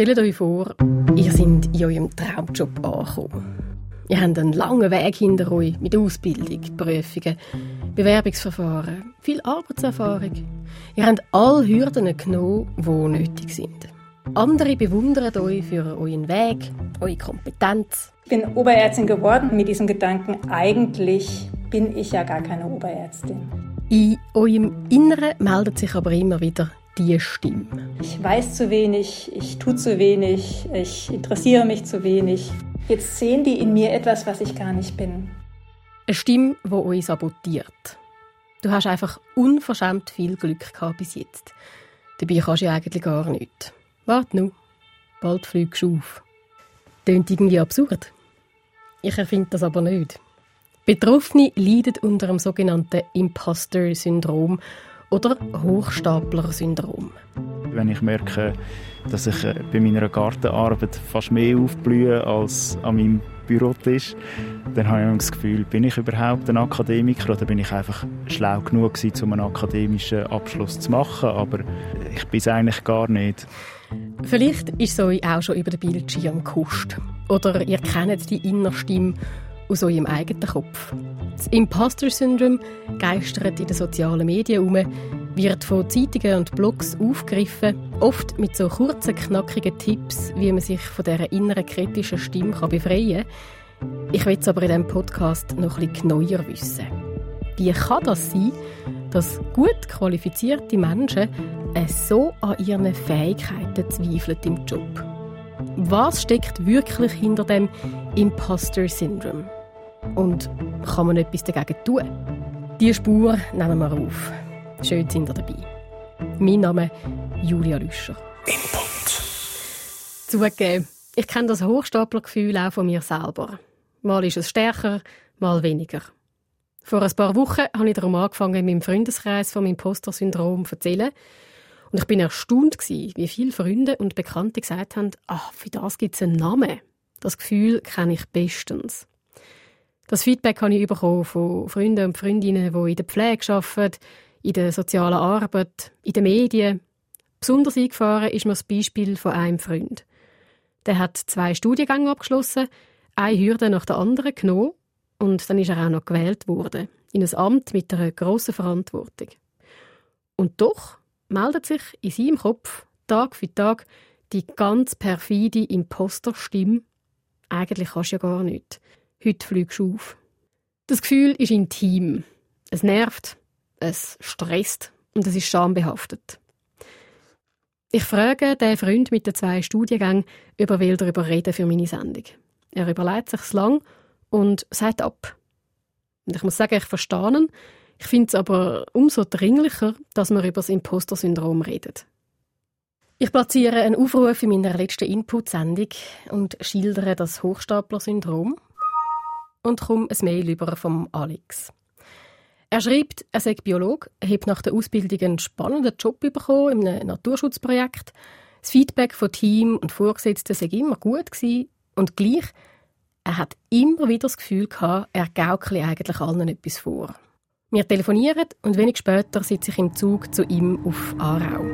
Stellt euch vor, ihr seid in eurem Traumjob angekommen. Ihr habt einen langen Weg hinter euch mit Ausbildung, Prüfungen, Bewerbungsverfahren, viel Arbeitserfahrung. Ihr habt alle Hürden genommen, die nötig sind. Andere bewundern euch für euren Weg, eure Kompetenz. Ich bin Oberärztin geworden mit diesem Gedanken, eigentlich bin ich ja gar keine Oberärztin. In eurem Inneren meldet sich aber immer wieder die Stimme. Ich weiß zu wenig, ich tue zu wenig, ich interessiere mich zu wenig. Jetzt sehen die in mir etwas, was ich gar nicht bin. Eine Stimme, die euch sabotiert. Du hast einfach unverschämt viel Glück gehabt bis jetzt. Dabei kannst du ja eigentlich gar nichts. Warte nur, bald fliegst du auf. Tönt irgendwie absurd. Ich erfinde das aber nicht. Betroffene leiden unter dem sogenannten Imposter-Syndrom oder Hochstapler-Syndrom. Wenn ich merke, dass ich äh, bei meiner Gartenarbeit fast mehr aufblühe als an meinem Bürotisch, dann habe ich das Gefühl, bin ich überhaupt ein Akademiker oder bin ich einfach schlau genug gewesen, um einen akademischen Abschluss zu machen, aber ich bin es eigentlich gar nicht. Vielleicht ist es euch auch schon über den Bildschirm gekuscht. Oder ihr kennt die Innerstimme aus eurem eigenen Kopf. Das Imposter-Syndrom geistert in den sozialen Medien herum, wird von Zeitungen und Blogs aufgegriffen, oft mit so kurzen, knackigen Tipps, wie man sich von dieser inneren kritischen Stimme befreien kann. Ich will es aber in diesem Podcast noch bisschen neuer wissen. Wie kann das sein, dass gut qualifizierte Menschen so an ihren Fähigkeiten zweifeln im Job? Was steckt wirklich hinter dem Imposter-Syndrom? Und kann man etwas dagegen tun? Diese Spur nehmen wir auf. Schön sind ihr dabei. Mein Name ist Julia Lüscher. Input. Zugegeben, ich kenne das Hochstaplergefühl auch von mir selber. Mal ist es stärker, mal weniger. Vor ein paar Wochen habe ich darum angefangen, meinem Freundeskreis vom Imposter-Syndrom zu erzählen. Und ich bin erstaunt gewesen, wie viele Freunde und Bekannte gesagt haben, ach, für das gibt es einen Namen. Das Gefühl kenne ich bestens. Das Feedback habe ich bekommen von Freunden und Freundinnen, die in der Pflege arbeiten, in der sozialen Arbeit, in den Medien. Besonders eingefahren ist mir das Beispiel von einem Freund. Der hat zwei Studiengänge abgeschlossen, eine Hürde nach der anderen genommen und dann ist er auch noch gewählt worden in ein Amt mit einer grossen Verantwortung. Und doch meldet sich in seinem Kopf Tag für Tag die ganz perfide Imposterstimme. Eigentlich kannst du ja gar nichts. Heute fliegst du auf. Das Gefühl ist intim. Es nervt, es stresst und es ist schambehaftet. Ich frage den Freund mit den zwei Studiengängen, ob er will darüber reden für meine Sendung. Er überlegt sich lang und sagt ab. Und ich muss sagen, ich verstehe ihn. Ich finde es aber umso dringlicher, dass wir über das Imposter-Syndrom reden. Ich platziere einen Aufruf in meiner letzten Input-Sendung und schildere das Hochstapler-Syndrom und komme ein Mail über vom Alex. Er schreibt, er sei Biolog, er hat nach der Ausbildung einen spannenden Job bekommen in einem Naturschutzprojekt. Das Feedback von Team und Vorgesetzten sei immer gut gewesen und gleich, er hat immer wieder das Gefühl gehabt, er gaukle eigentlich allen etwas vor. Wir telefonieren und wenig später sitze ich im Zug zu ihm auf Aarau.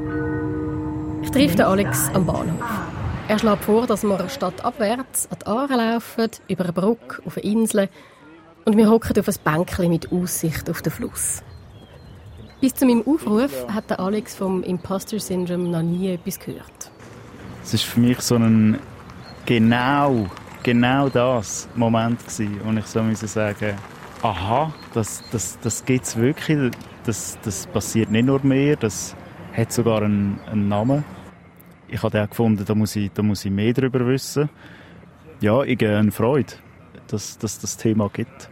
Ich treffe den Alex am Bahnhof. Er schlägt vor, dass wir stadtabwärts an die Aare laufen, über eine Brücke, auf eine Insel und wir hocken auf ein Bänkchen mit Aussicht auf den Fluss. Bis zu meinem Aufruf hat der Alex vom Imposter Syndrome noch nie etwas gehört. Es ist für mich so ein genau, genau das Moment wo ich so müssen sagen, aha, das, das, das gibt es wirklich, das, das passiert nicht nur mir, das hat sogar einen, einen Namen ich habe auch gefunden, da muss ich, da muss ich mehr darüber wissen. Ja, ich habe eine Freude, dass, dass das Thema gibt.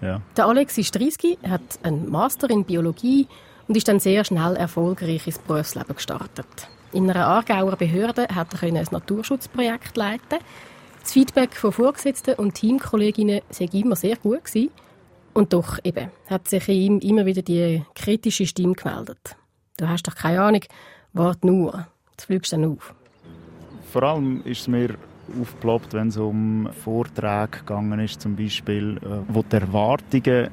Ja. Der Alex ist 30, hat einen Master in Biologie und ist dann sehr schnell erfolgreich ins Berufsleben gestartet. In einer Aargauer Behörde hat er ein Naturschutzprojekt leiten. Das Feedback von Vorgesetzten und Teamkolleginnen sei immer sehr gut gewesen. Und doch eben hat sich in ihm immer wieder die kritische Stimme gemeldet. Du hast doch keine Ahnung, wart nur. Jetzt fliegst du dann auf. Vor allem ist es mir aufgeploppt, wenn es um Vorträge gegangen ist, zum Beispiel, äh, wo die Erwartungen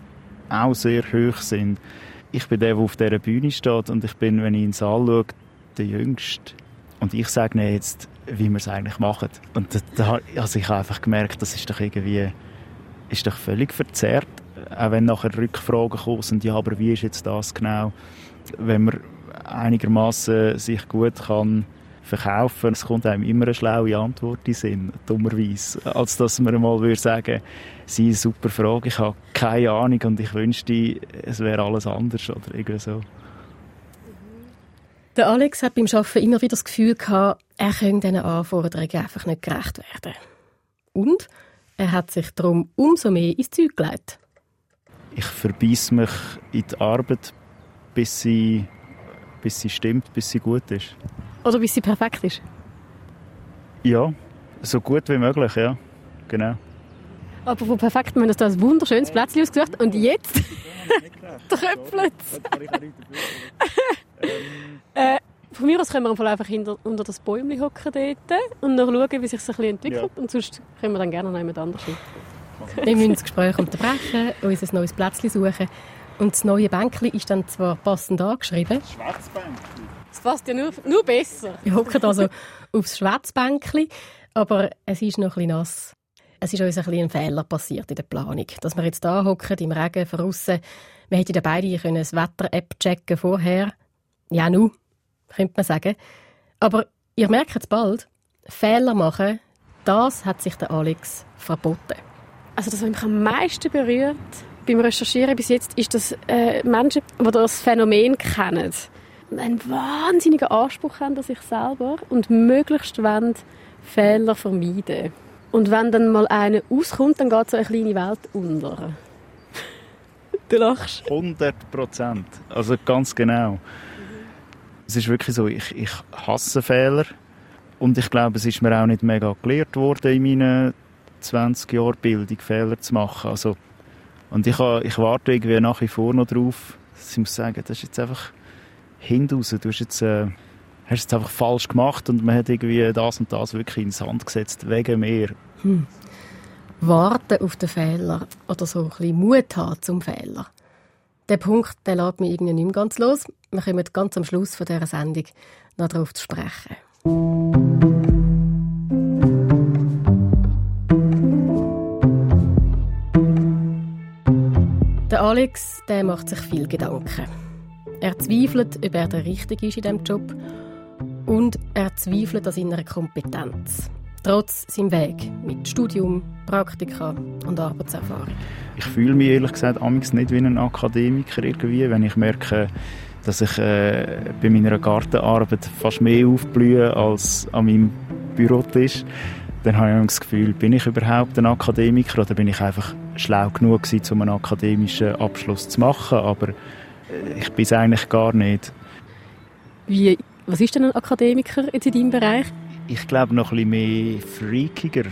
auch sehr hoch sind. Ich bin der, der auf dieser Bühne steht und ich bin, wenn ich in den Saal schaue, der Jüngste. Und ich sage jetzt, wie wir es eigentlich machen. Und da, also ich habe einfach gemerkt, das ist doch irgendwie ist doch völlig verzerrt. Auch wenn nachher Rückfragen kommen sind, ja, aber wie ist jetzt das genau? Wenn man einigermaßen sich gut kann verkaufen, es kommt einem immer eine schlaue Antwort in Sinn, dummerweise, als dass man mal würde sagen, sie eine super Frage, ich habe keine Ahnung und ich wünschte, es wäre alles anders oder irgendwie so. Der Alex hat beim Arbeiten immer wieder das Gefühl gehabt, er könne diesen Anforderungen einfach nicht gerecht werden. Und er hat sich darum umso mehr ins Zeug gelegt. Ich verbeiss mich in die Arbeit, bis sie, bis sie stimmt, bis sie gut ist. Oder bis sie perfekt ist? Ja, so gut wie möglich, ja. Genau. Aber wo perfekt, wir haben uns da ein wunderschönes Plätzchen ausgesucht und jetzt tröpfelt es. äh, von mir aus können wir einfach hinter, unter das Bäumchen hocken dort und noch schauen, wie sich das ein bisschen entwickelt. Ja. Und sonst können wir dann gerne noch jemand anderes hin. Wir müssen das Gespräch unterbrechen, uns ein neues Plätzchen suchen. Und das neue Bänkchen ist dann zwar passend angeschrieben. Das passt ja nur, nur besser. Wir hocken also aufs Schwarzbänkchen, aber es ist noch ein bisschen nass. Es ist uns ein, bisschen ein Fehler passiert in der Planung. Dass wir jetzt hier hocken, im Regen, draussen. Wir hätten ja beide können das Wetter-App checken vorher. Ja, nu, könnte man sagen. Aber ihr merkt es bald, Fehler machen, das hat sich der Alex verboten. Also das, was mich am meisten berührt beim Recherchieren bis jetzt, ist, dass äh, Menschen, die das Phänomen kennen, einen wahnsinnigen Anspruch haben an sich selber und möglichst wollen Fehler vermeiden. Und wenn dann mal einer auskommt, dann geht so eine kleine Welt unter. du lachst. 100 Prozent. Also ganz genau. Es ist wirklich so, ich, ich hasse Fehler. Und ich glaube, es ist mir auch nicht mega gelehrt worden in meinen 20 Jahren Bildung, Fehler zu machen. Also, und ich, ich warte irgendwie nach wie vor noch drauf, ich muss sagen, das ist jetzt einfach hinaus. Du hast jetzt, äh, hast jetzt einfach falsch gemacht und man hat irgendwie das und das wirklich ins Hand gesetzt, wegen mir. Hm. Warten auf den Fehler oder so ein bisschen Mut haben zum Fehler. Der Punkt, der lässt mich irgendwie nicht mehr ganz los. Wir kommen ganz am Schluss von dieser Sendung noch darauf zu sprechen. Alex der macht sich viel Gedanken. Er zweifelt, ob er der Richtige ist in diesem Job und er zweifelt an seiner Kompetenz. Trotz seinem Weg mit Studium, Praktika und Arbeitserfahrung. Ich fühle mich ehrlich gesagt amigs nicht wie ein Akademiker irgendwie, wenn ich merke, dass ich äh, bei meiner Gartenarbeit fast mehr aufblühe als an meinem Bürotisch. Dann habe ich das Gefühl, bin ich überhaupt ein Akademiker oder bin ich einfach schlau genug gewesen, um einen akademischen Abschluss zu machen, aber ich bin es eigentlich gar nicht. Wie, was ist denn ein Akademiker in deinem Bereich? Ich glaube noch ein bisschen mehr freakiger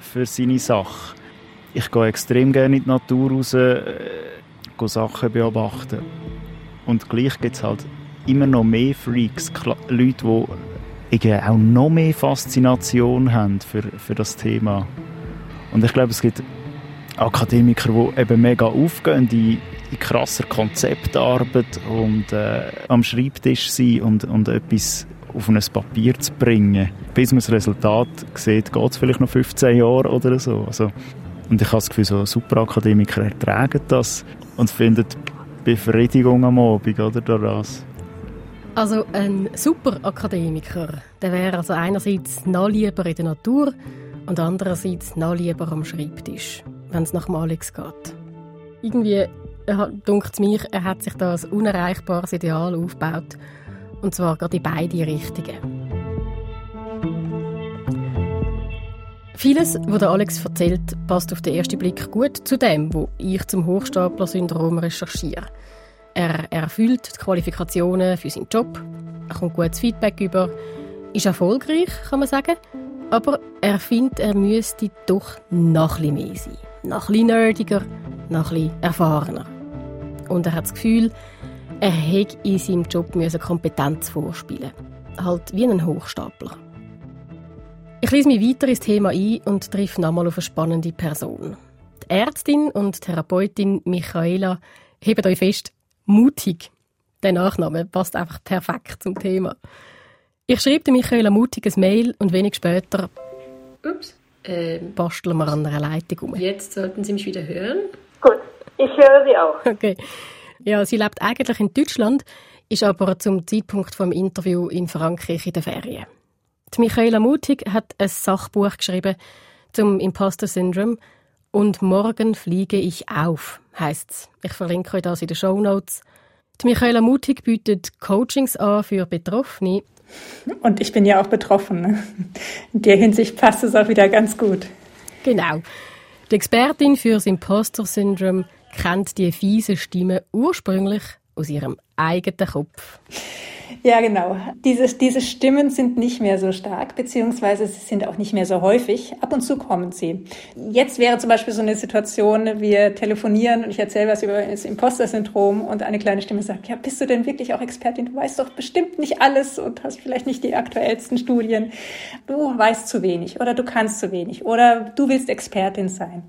für seine Sache. Ich gehe extrem gerne in die Natur raus, äh, gehe Sachen beobachten. Und gleich gibt es halt immer noch mehr Freaks, Leute, die auch noch mehr Faszination haben für, für das Thema. Und ich glaube, es gibt Akademiker, die eben mega aufgehen in in krasser Konzeptarbeit und äh, am Schreibtisch sein und, und etwas auf ein Papier zu bringen. Bis man das Resultat sieht, geht es vielleicht noch 15 Jahre oder so. Also, und ich habe das Gefühl, so Superakademiker ertragen das und finden Befriedigung am Abend oder das. Also ein Superakademiker, der wäre also einerseits noch lieber in der Natur und andererseits noch lieber am Schreibtisch, wenn es nach Alex geht. Irgendwie dunkt mich, er hat sich da ein unerreichbares Ideal aufgebaut. Und zwar gerade in beide Richtungen. Vieles, was Alex erzählt, passt auf den ersten Blick gut zu dem, wo ich zum Hochstapler-Syndrom recherchiere. Er erfüllt die Qualifikationen für seinen Job, er kommt gutes Feedback über, ist erfolgreich, kann man sagen, aber er findet, er müsste doch noch ein mehr sein. Noch ein nerdiger, noch ein erfahrener. Und er hat das Gefühl, er hätte in seinem Job Kompetenz vorspielen Halt wie ein Hochstapler. Ich lese mich weiter ins Thema ein und treffe nochmal auf eine spannende Person. Die Ärztin und Therapeutin Michaela hebt euch fest, mutig. Der Nachname passt einfach perfekt zum Thema. Ich schreibe Michaela Mutig ein Mail und wenig später Ups. Ähm, basteln wir an einer Leitung um. Jetzt sollten Sie mich wieder hören. Gut, ich höre Sie auch. Okay. Ja, sie lebt eigentlich in Deutschland, ist aber zum Zeitpunkt vom Interview in Frankreich in der Ferien. Die Michaela Mutig hat ein Sachbuch geschrieben zum Imposter Syndrome und morgen fliege ich auf, heißt's. Ich verlinke euch das in den Show Notes. Die Michaela Mutig bietet Coachings an für Betroffene. Und ich bin ja auch betroffen. In der Hinsicht passt es auch wieder ganz gut. Genau. Die Expertin für das Imposter Syndrome kennt die fiese Stimme ursprünglich aus ihrem eigenen Kopf. Ja, genau. Diese, diese Stimmen sind nicht mehr so stark, beziehungsweise sie sind auch nicht mehr so häufig. Ab und zu kommen sie. Jetzt wäre zum Beispiel so eine Situation, wir telefonieren und ich erzähle was über das Imposter-Syndrom und eine kleine Stimme sagt, ja, bist du denn wirklich auch Expertin? Du weißt doch bestimmt nicht alles und hast vielleicht nicht die aktuellsten Studien. Du weißt zu wenig oder du kannst zu wenig oder du willst Expertin sein.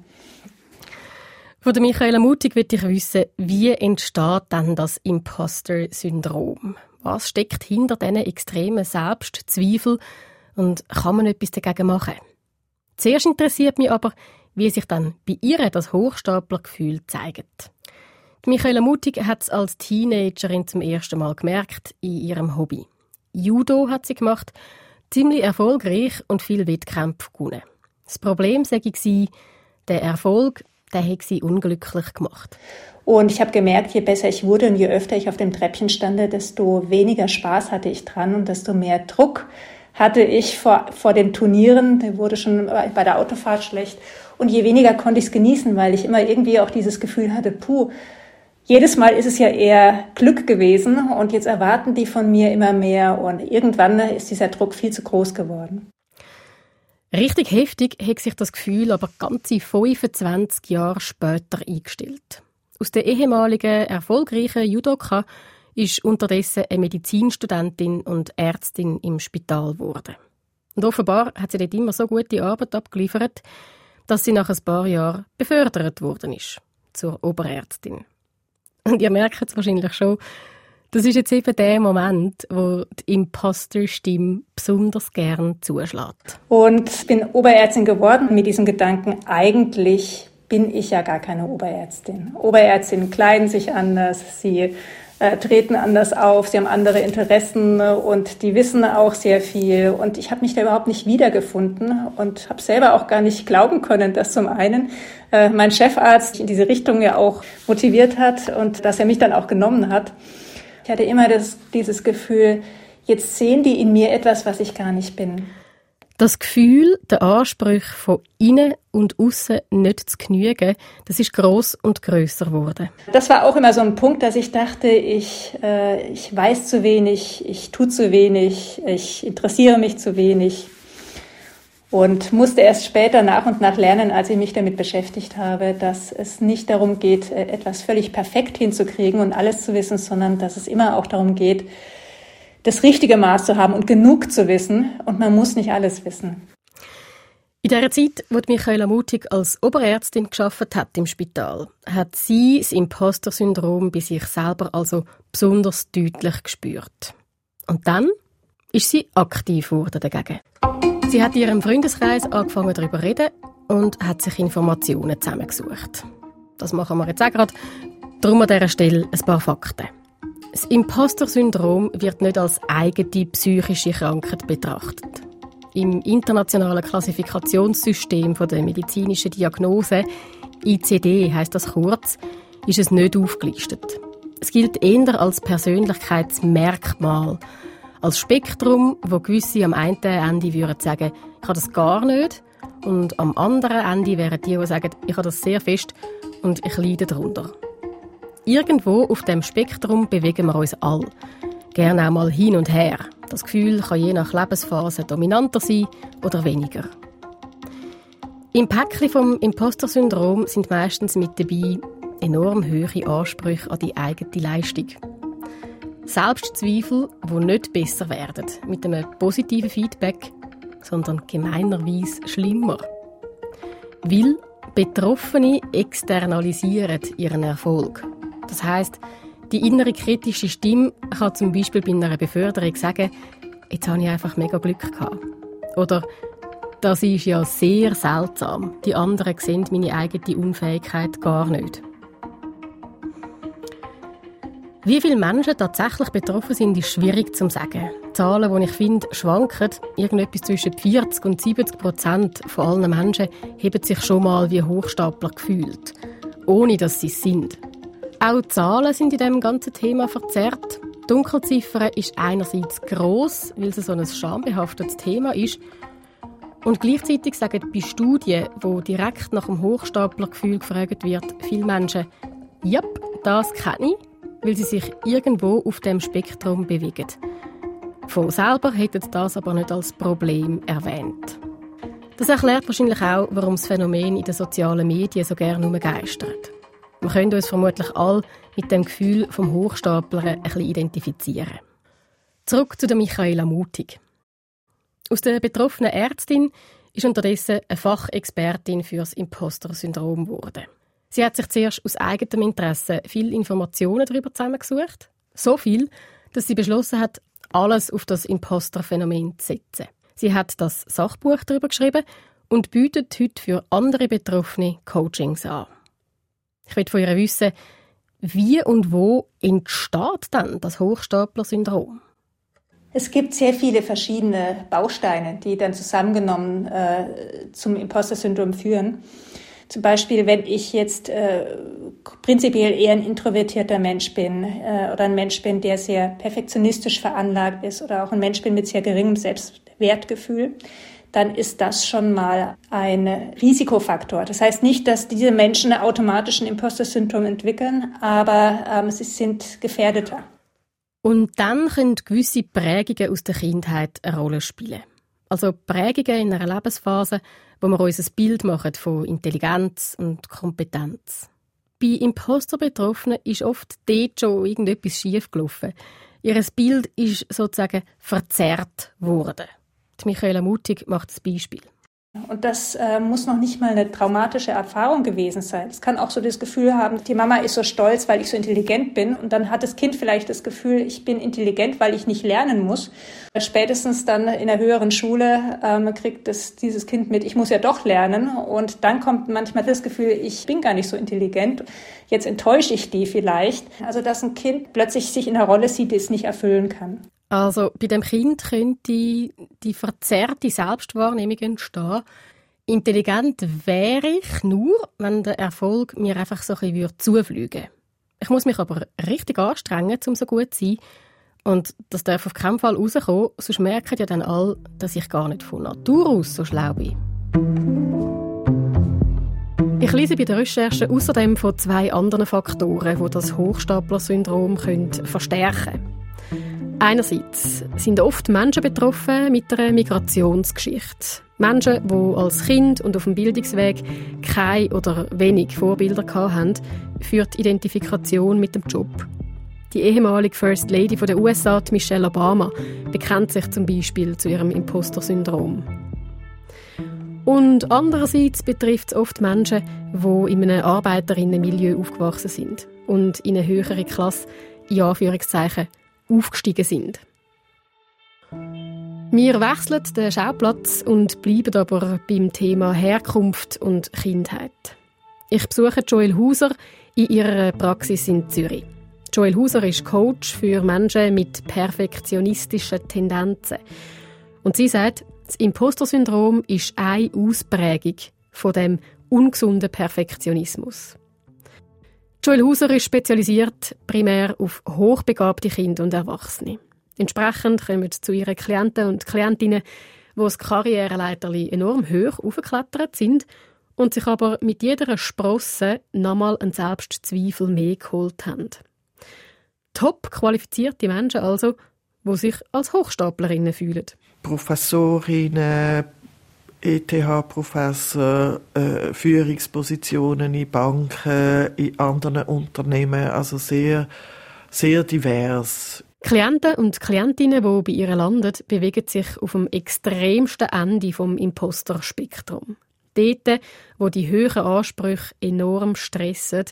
Von der Michaela Mutig will ich wissen, wie entsteht dann das Imposter-Syndrom? Was steckt hinter diesen extremen Selbstzweifel und kann man etwas dagegen machen? Zuerst interessiert mich aber, wie sich dann bei ihr das Hochstaplergefühl zeigt. Die Michaela Mutig hat es als Teenagerin zum ersten Mal gemerkt in ihrem Hobby. Judo hat sie gemacht, ziemlich erfolgreich und viel Wettkämpfe gewonnen. Das Problem sei der Erfolg, der hat sie unglücklich gemacht. Und ich habe gemerkt, je besser ich wurde und je öfter ich auf dem Treppchen stande, desto weniger Spaß hatte ich dran und desto mehr Druck hatte ich vor, vor den Turnieren. Der wurde schon bei der Autofahrt schlecht. Und je weniger konnte ich es genießen, weil ich immer irgendwie auch dieses Gefühl hatte, puh, jedes Mal ist es ja eher Glück gewesen und jetzt erwarten die von mir immer mehr und irgendwann ist dieser Druck viel zu groß geworden. Richtig heftig hat sich das Gefühl aber ganze 25 Jahre später eingestellt. Aus der ehemaligen erfolgreichen Judoka ist unterdessen eine Medizinstudentin und Ärztin im Spital geworden. Und offenbar hat sie dort immer so gute Arbeit abgeliefert, dass sie nach ein paar Jahren befördert worden ist zur Oberärztin. Und ihr merkt es wahrscheinlich schon, das ist jetzt eben der Moment, wo die Imposter-Stimme besonders gern zuschlägt. Und bin Oberärztin geworden mit diesem Gedanken, eigentlich bin ich ja gar keine Oberärztin. Oberärztinnen kleiden sich anders, sie äh, treten anders auf, sie haben andere Interessen und die wissen auch sehr viel. Und ich habe mich da überhaupt nicht wiedergefunden und habe selber auch gar nicht glauben können, dass zum einen äh, mein Chefarzt in diese Richtung ja auch motiviert hat und dass er mich dann auch genommen hat. Ich hatte immer das, dieses Gefühl, jetzt sehen die in mir etwas, was ich gar nicht bin. Das Gefühl, der Anspruch von innen und außen nicht zu genügen, das ist groß und größer geworden. Das war auch immer so ein Punkt, dass ich dachte, ich, äh, ich weiß zu wenig, ich tue zu wenig, ich interessiere mich zu wenig und musste erst später nach und nach lernen, als ich mich damit beschäftigt habe, dass es nicht darum geht, äh, etwas völlig perfekt hinzukriegen und alles zu wissen, sondern dass es immer auch darum geht, das richtige Maß zu haben und genug zu wissen. Und man muss nicht alles wissen. In der Zeit, wo Michaela Mutig als Oberärztin geschafft hat im Spital, hat sie das Imposter-Syndrom bei sich selber also besonders deutlich gespürt. Und dann ist sie aktiv geworden dagegen. Sie hat in ihrem Freundeskreis angefangen darüber zu reden und hat sich Informationen zusammengesucht. Das machen wir jetzt auch gerade. Darum an dieser Stelle ein paar Fakten. Das Imposter-Syndrom wird nicht als eigene psychische Krankheit betrachtet. Im internationalen Klassifikationssystem der medizinischen Diagnose, ICD heißt das kurz, ist es nicht aufgelistet. Es gilt eher als Persönlichkeitsmerkmal, als Spektrum, wo gewisse am einen Ende würden sagen, ich habe das gar nicht, und am anderen Ende wären die, die sagen, ich habe das sehr fest und ich leide darunter. Irgendwo auf dem Spektrum bewegen wir uns all. Gerne auch mal hin und her. Das Gefühl kann je nach Lebensphase dominanter sein oder weniger. Im Päckchen vom Imposter-Syndrom sind meistens mit dabei enorm hohe Ansprüche an die eigene Leistung. Selbstzweifel, die nicht besser werden mit einem positiven Feedback, sondern gemeinerweise schlimmer. Weil Betroffene externalisieren ihren Erfolg. Das heißt, die innere kritische Stimme kann zum Beispiel bei einer Beförderung sagen, jetzt habe ich einfach mega Glück gehabt. Oder das ist ja sehr seltsam. Die anderen sehen meine eigene Unfähigkeit gar nicht. Wie viele Menschen tatsächlich betroffen sind, ist schwierig zu sagen. Zahlen, die ich finde, schwanken. Irgendetwas zwischen 40 und 70 Prozent von allen Menschen haben sich schon mal wie Hochstapler gefühlt, ohne dass sie es sind. Auch die Zahlen sind in diesem ganzen Thema verzerrt. Die Dunkelziffer ist einerseits gross, weil es so ein schambehaftetes Thema ist. Und gleichzeitig sagen bei Studien, wo direkt nach dem Hochstaplergefühl gefragt wird, viele Menschen, ja, das kenne ich, weil sie sich irgendwo auf dem Spektrum bewegen. Von selber hätten das aber nicht als Problem erwähnt. Das erklärt wahrscheinlich auch, warum das Phänomen in den sozialen Medien so gerne geistert. Wir können uns vermutlich alle mit dem Gefühl vom Hochstapler ein bisschen identifizieren. Zurück zu der Michaela Mutig. Aus der betroffenen Ärztin ist unterdessen eine Fachexpertin für das Imposter-Syndrom geworden. Sie hat sich zuerst aus eigenem Interesse viele Informationen darüber zusammengesucht. So viel, dass sie beschlossen hat, alles auf das Imposter-Phänomen zu setzen. Sie hat das Sachbuch darüber geschrieben und bietet heute für andere Betroffene Coachings an. Ich will von ihr wissen, wie und wo entsteht dann das Hochstapler-Syndrom? Es gibt sehr viele verschiedene Bausteine, die dann zusammengenommen äh, zum Imposter-Syndrom führen. Zum Beispiel, wenn ich jetzt äh, prinzipiell eher ein introvertierter Mensch bin äh, oder ein Mensch bin, der sehr perfektionistisch veranlagt ist oder auch ein Mensch bin mit sehr geringem Selbstwertgefühl, dann ist das schon mal ein Risikofaktor. Das heißt nicht, dass diese Menschen automatisch ein Imposter-Syndrom entwickeln, aber ähm, sie sind gefährdeter. Und dann können gewisse Prägungen aus der Kindheit eine Rolle spielen. Also Prägungen in einer Lebensphase, wo wir uns ein Bild machen von Intelligenz und Kompetenz. Bei Imposter-Betroffenen ist oft dort schon irgendetwas schiefgelaufen. Ihr Bild ist sozusagen verzerrt worden. Die Michaela Mutig macht das Beispiel. Und das äh, muss noch nicht mal eine traumatische Erfahrung gewesen sein. Es kann auch so das Gefühl haben, die Mama ist so stolz, weil ich so intelligent bin. Und dann hat das Kind vielleicht das Gefühl, ich bin intelligent, weil ich nicht lernen muss. Spätestens dann in der höheren Schule ähm, kriegt das, dieses Kind mit, ich muss ja doch lernen. Und dann kommt manchmal das Gefühl, ich bin gar nicht so intelligent. Jetzt enttäusche ich die vielleicht. Also dass ein Kind plötzlich sich in einer Rolle sieht, die es nicht erfüllen kann. Also bei dem Kind könnte die verzerrte Selbstwahrnehmung entstehen. Intelligent wäre ich nur, wenn der Erfolg mir einfach so ein bisschen zufliegen würde. Ich muss mich aber richtig anstrengen, um so gut zu sein. Und das darf auf keinen Fall rauskommen, sonst merken ja dann alle, dass ich gar nicht von Natur aus so schlau bin. Ich lese bei der Recherche außerdem von zwei anderen Faktoren, die das Hochstapler-Syndrom verstärken können. Einerseits sind oft Menschen betroffen mit einer Migrationsgeschichte. Menschen, die als Kind und auf dem Bildungsweg keine oder wenig Vorbilder hatten, führt Identifikation mit dem Job. Die ehemalige First Lady der USA, Michelle Obama, bekennt sich zum Beispiel zu ihrem Imposter-Syndrom. Und andererseits betrifft es oft Menschen, die in einem Arbeiterinnenmilieu aufgewachsen sind und in eine höhere Klasse, in Anführungszeichen, aufgestiegen sind. Wir wechseln den Schauplatz und bleiben aber beim Thema Herkunft und Kindheit. Ich besuche Joel Hauser in ihrer Praxis in Zürich. Joel Hauser ist Coach für Menschen mit perfektionistischen Tendenzen. Und sie sagt, das Imposter-Syndrom ist eine Ausprägung von dem ungesunden Perfektionismus. Joel Hauser ist spezialisiert primär auf hochbegabte Kinder und Erwachsene. Entsprechend kommen zu ihren Klienten und Klientinnen, die das Karriereleiter enorm hoch aufgeklettert sind und sich aber mit jeder Sprosse nochmal einen Selbstzweifel mehr geholt haben. Top qualifizierte Menschen also, die sich als Hochstaplerinnen fühlen. Professorinnen, ETH-Professor, äh, Führungspositionen in Banken, in anderen Unternehmen, also sehr, sehr divers. Klienten und Klientinnen, die bei ihr landen, bewegen sich auf dem extremsten Ende vom Imposter-Spektrum. Dort, wo die höheren Ansprüche enorm stressen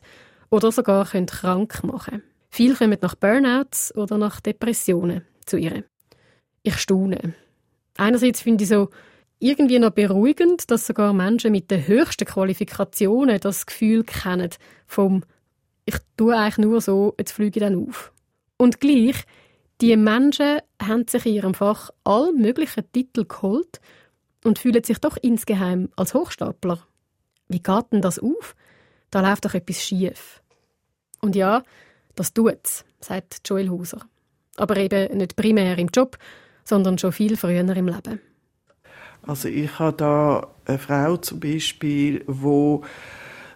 oder sogar krank machen können. Viele kommen nach Burnouts oder nach Depressionen zu ihr. Ich staune. Einerseits finde ich so irgendwie noch beruhigend, dass sogar Menschen mit den höchsten Qualifikationen das Gefühl kennen vom ich tue eigentlich nur so, jetzt fliege ich dann auf. Und gleich, die Menschen haben sich in ihrem Fach all möglichen Titel geholt und fühlen sich doch insgeheim als Hochstapler. Wie geht denn das auf? Da läuft doch etwas schief. Und ja, das tut's, sagt Joel Hauser. Aber eben nicht primär im Job, sondern schon viel früher im Leben. Also ich habe da eine Frau zum Beispiel, wo,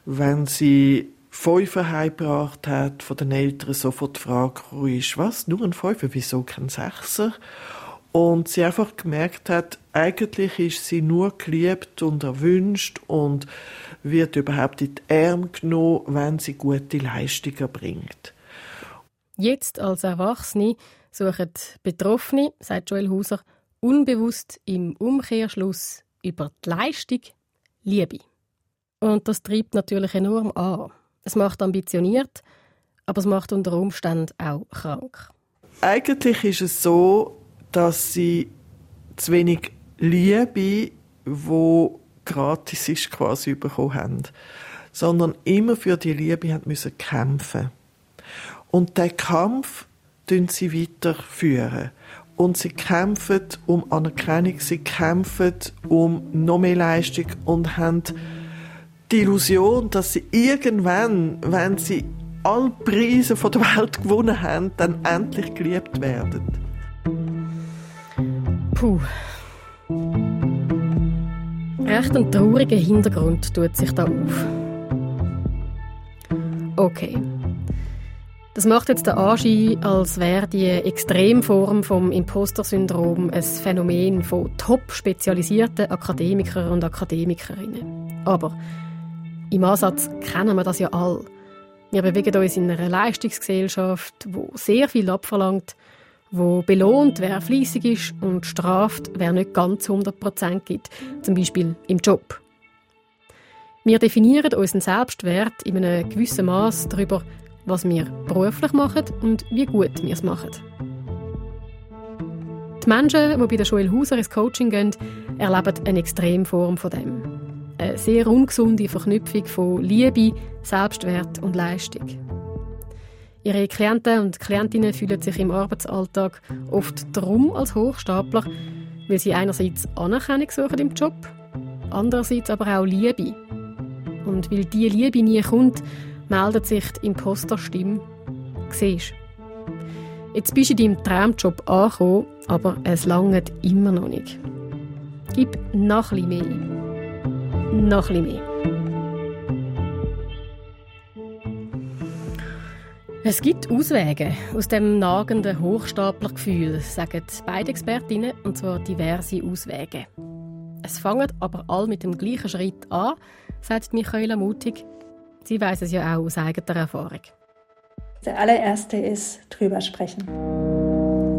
wenn sie Fünfer heimgebracht hat, von den Eltern sofort die Frage ist, was, nur ein Fünfer, wieso kein Sechser? Und sie einfach gemerkt hat, eigentlich ist sie nur geliebt und erwünscht und wird überhaupt in die Arme genommen, wenn sie gute Leistungen bringt. Jetzt als Erwachsene suchen Betroffene, sagt Joel Hauser, unbewusst im Umkehrschluss über die Leistung Liebe. Und das treibt natürlich enorm an. Es macht ambitioniert, aber es macht unter Umständen auch krank. Eigentlich ist es so, dass sie zu wenig Liebe, wo gratis ist, quasi bekommen haben, sondern immer für die Liebe haben müssen kämpfen. Und der Kampf tun sie weiterführen. Und sie kämpfen um Anerkennung, sie kämpfen um noch mehr Leistung und haben die Illusion, dass sie irgendwann, wenn sie alle Preise von der Welt gewonnen haben, dann endlich geliebt werden. Puh. Recht ein trauriger Hintergrund tut sich da auf. Okay. Das macht jetzt den Anschein, als wäre die Extremform vom Imposter-Syndrom ein Phänomen von top spezialisierten Akademikern und Akademikerinnen. Aber im Ansatz kennen wir das ja alle. Wir bewegen uns in einer Leistungsgesellschaft, wo sehr viel abverlangt, wo belohnt, wer fließig ist und straft, wer nicht ganz 100% gibt, zum Beispiel im Job. Wir definieren unseren Selbstwert in einem gewissen Maß darüber, was wir beruflich machen und wie gut wir es machen. Die Menschen, die bei der Joel Hauser ins Coaching gehen, erleben eine Extremform von dem. Eine sehr ungesunde Verknüpfung von Liebe, Selbstwert und Leistung. Ihre Klienten und Klientinnen fühlen sich im Arbeitsalltag oft darum als Hochstapler, weil sie einerseits Anerkennung suchen im Job, andererseits aber auch Liebe. Und weil diese Liebe nie kommt, meldet sich die Imposterstimme. Siehst Jetzt bist du in deinem Traumjob angekommen, aber es langt immer noch nicht. Gib noch ein mehr. Noch ein mehr. Es gibt Auswege aus dem nagenden Hochstaplergefühl, sagen beide Expertinnen, und zwar diverse Auswege. Es fangen aber alle mit dem gleichen Schritt an, sagt Michaela Mutig. Sie weiß es ja auch aus eigener Erfahrung. Der allererste ist drüber sprechen.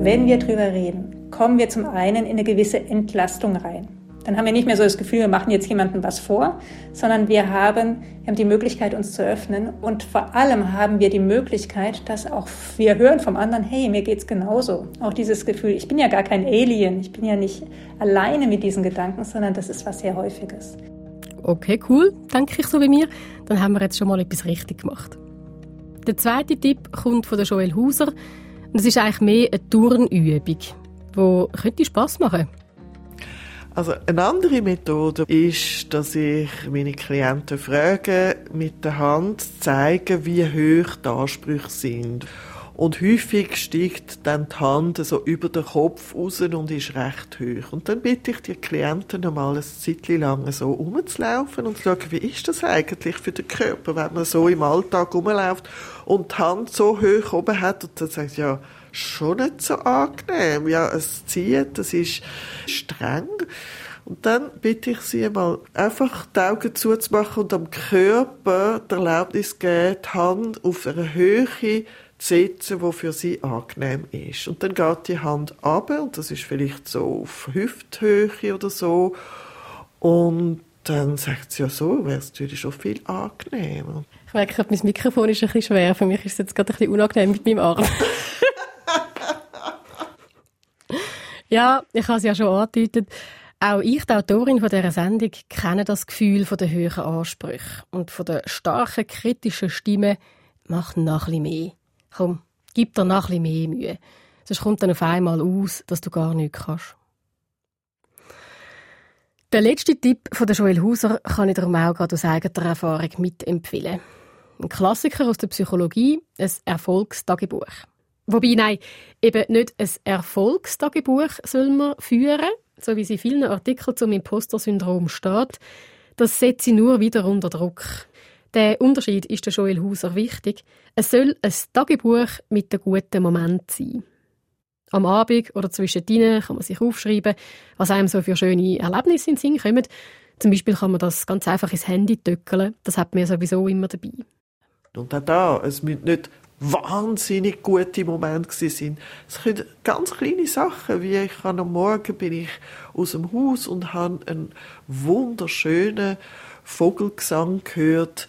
Wenn wir drüber reden, kommen wir zum einen in eine gewisse Entlastung rein. Dann haben wir nicht mehr so das Gefühl, wir machen jetzt jemandem was vor, sondern wir haben, wir haben die Möglichkeit, uns zu öffnen. Und vor allem haben wir die Möglichkeit, dass auch wir hören vom anderen, hey, mir geht's genauso. Auch dieses Gefühl, ich bin ja gar kein Alien, ich bin ja nicht alleine mit diesen Gedanken, sondern das ist was sehr Häufiges. Okay, cool, denke ich so wie mir. Dann haben wir jetzt schon mal etwas richtig gemacht. Der zweite Tipp kommt von der Joel Hauser. Und es ist eigentlich mehr eine Turnübung, die könnte Spass machen. Also eine andere Methode ist, dass ich meine Klienten frage, mit der Hand zu zeigen, wie hoch die Ansprüche sind. Und häufig steigt dann die Hand so über den Kopf raus und ist recht hoch. Und dann bitte ich die Klienten einmal ein Zeitchen lang so rumzulaufen und zu schauen, wie ist das eigentlich für den Körper, wenn man so im Alltag rumläuft und die Hand so hoch oben hat und dann sagt ja, schon nicht so angenehm. Ja, es zieht, es ist streng. Und dann bitte ich Sie mal, einfach die Augen zuzumachen und am Körper die Erlaubnis geben, die Hand auf einer Höhe setzen, die für Sie angenehm ist. Und dann geht die Hand ab und das ist vielleicht so auf Hüfthöhe oder so. Und dann sagt sie ja so, wäre es natürlich schon viel angenehmer. Ich merke, mein Mikrofon ist ein bisschen schwer. Für mich ist es jetzt gerade ein bisschen unangenehm mit meinem Arm. Ja, ich habe es ja schon angedeutet. Auch ich, die Autorin von dieser Sendung, kenne das Gefühl von der höheren Ansprüche und von der starken, kritischen Stimme. Mach noch ein bisschen mehr. Komm, gib dir noch ein mehr Mühe. Sonst kommt dann auf einmal aus, dass du gar nichts kannst. Der letzte Tipp von der Joel Hauser kann ich darum auch gerade aus eigener Erfahrung mitempfehlen. Ein Klassiker aus der Psychologie, ein Erfolgstagebuch. Wobei, nein, eben nicht ein Erfolgstagebuch soll man führen, so wie es in vielen Artikeln zum Imposter-Syndrom steht. Das setzt sie nur wieder unter Druck. Der Unterschied ist der Joel Hauser wichtig. Es soll ein Tagebuch mit einem guten Moment sein. Am Abend oder zwischendrin kann man sich aufschreiben, was einem so für schöne Erlebnisse in den Sinn kommen. Zum Beispiel kann man das ganz einfach ins Handy töckeln. Das hat man sowieso immer dabei. Und auch da, es müssen nicht wahnsinnig gute Momente sein. Es können ganz kleine Sachen, wie ich am Morgen bin ich aus dem Haus und habe einen wunderschönen Vogelgesang gehört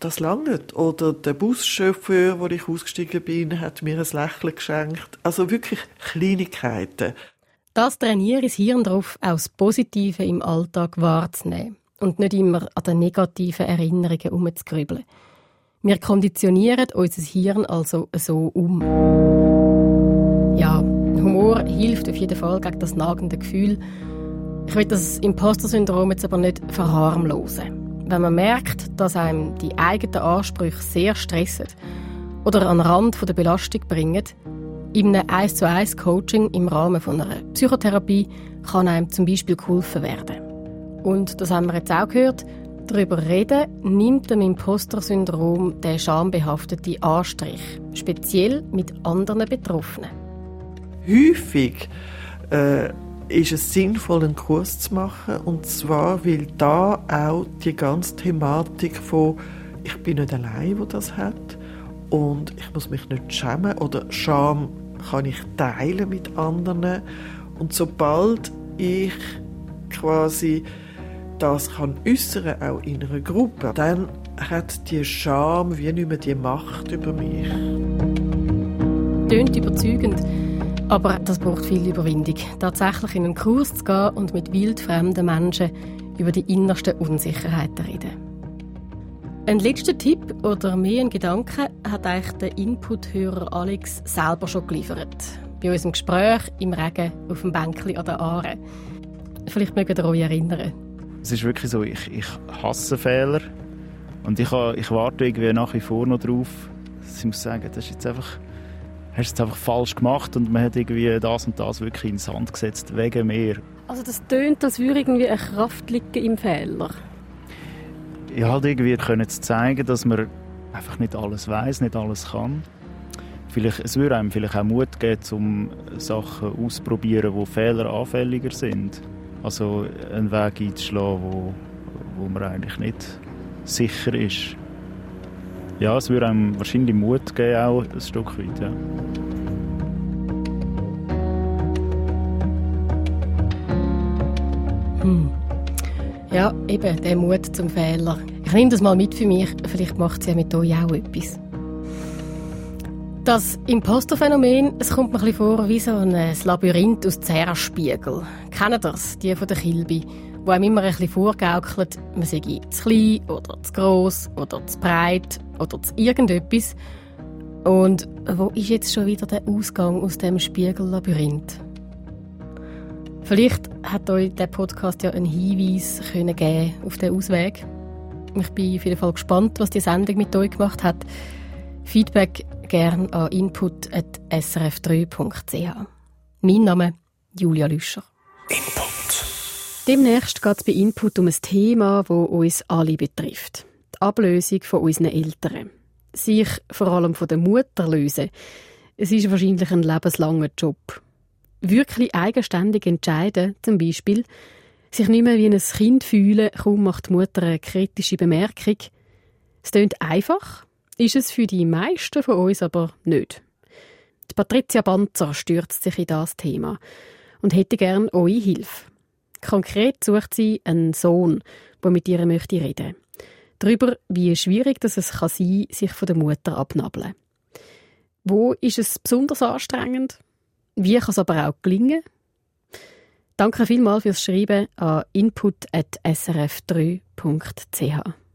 das langt. Oder der Buschauffeur, wo ich ausgestiegen bin, hat mir ein Lächeln geschenkt. Also wirklich Kleinigkeiten. Das trainiere das Hirn darauf, auch das Positive im Alltag wahrzunehmen und nicht immer an den negativen Erinnerungen herumzugrübeln. Wir konditionieren unser Hirn also so um. Ja, Humor hilft auf jeden Fall gegen das nagende Gefühl. Ich will das Imposter-Syndrom jetzt aber nicht verharmlosen wenn man merkt, dass einem die eigenen Ansprüche sehr stressen oder an den Rand der Belastung bringen, in einem 1 zu 1 Coaching im Rahmen einer Psychotherapie kann einem zum Beispiel geholfen werden. Und das haben wir jetzt auch gehört, darüber reden nimmt dem Imposter-Syndrom den schambehafteten Anstrich, speziell mit anderen Betroffenen. Häufig äh ist es sinnvoll, einen Kurs zu machen. Und zwar, weil da auch die ganze Thematik von ich bin nicht allein, wo das hat und ich muss mich nicht schämen oder Scham kann ich teilen mit anderen. Und sobald ich quasi das kann äußern, auch in einer Gruppe, dann hat die Scham wie nicht mehr die Macht über mich. Tönt überzeugend. Aber das braucht viel Überwindung, tatsächlich in einen Kurs zu gehen und mit wildfremden Menschen über die innersten Unsicherheiten reden. Ein letzter Tipp oder mehr ein Gedanke hat eigentlich der Input-Hörer Alex selber schon geliefert. Bei unserem Gespräch im Regen auf dem Bänkli an der Aare. Vielleicht mögt ihr euch erinnern. Es ist wirklich so, ich, ich hasse Fehler und ich, ich warte irgendwie nach wie vor noch drauf. Ich muss sagen, das ist jetzt einfach hast es einfach falsch gemacht und man hat irgendwie das und das wirklich in den Sand gesetzt, wegen mir. Also das tönt, als würde irgendwie eine Kraft liegen im Fehler. Ja, halt irgendwie können zu zeigen, dass man einfach nicht alles weiß, nicht alles kann. Vielleicht, es würde einem vielleicht auch Mut geben, um Sachen auszuprobieren, wo Fehler anfälliger sind. Also einen Weg einzuschlagen, wo, wo man eigentlich nicht sicher ist. Ja, es würde einem wahrscheinlich Mut geben, auch ein Stück weit. Ja. Hm. Ja, eben, der Mut zum Fehler. Ich nehme das mal mit für mich, vielleicht macht es ja mit euch auch etwas. Das Imposterphänomen, es kommt mir ein bisschen vor wie so ein Labyrinth aus Zerspiegel. Kennt ihr das? Die von der Kilby wo einem immer ein bisschen vorgaukelt, man sei zu klein oder zu gross oder zu breit oder zu irgendetwas. Und wo ist jetzt schon wieder der Ausgang aus dem Spiegellabyrinth? Vielleicht hat euch der Podcast ja einen Hinweis können geben auf den Ausweg. Ich bin auf jeden Fall gespannt, was die Sendung mit euch gemacht hat. Feedback gern an input.srf3.ch. Mein Name Julia Lüscher. Input. Demnächst geht es bei Input um ein Thema, das uns alle betrifft. Die Ablösung von unseren Eltern. Sich vor allem von der Mutter lösen. Es ist wahrscheinlich ein lebenslanger Job. Wirklich eigenständig entscheiden, zum Beispiel, sich nicht mehr wie ein Kind fühlen, kaum macht die Mutter eine kritische Bemerkung. Es klingt einfach, ist es für die meisten von uns aber nicht. Die Patricia Banzer stürzt sich in das Thema und hätte gern eure Hilfe. Konkret sucht sie einen Sohn, der mit ihr möchte reden. Darüber, wie schwierig es kann sein, sich von der Mutter abnabeln. Wo ist es besonders anstrengend? Wie kann es aber auch gelingen? Danke vielmals fürs Schreiben an input.srf3.ch.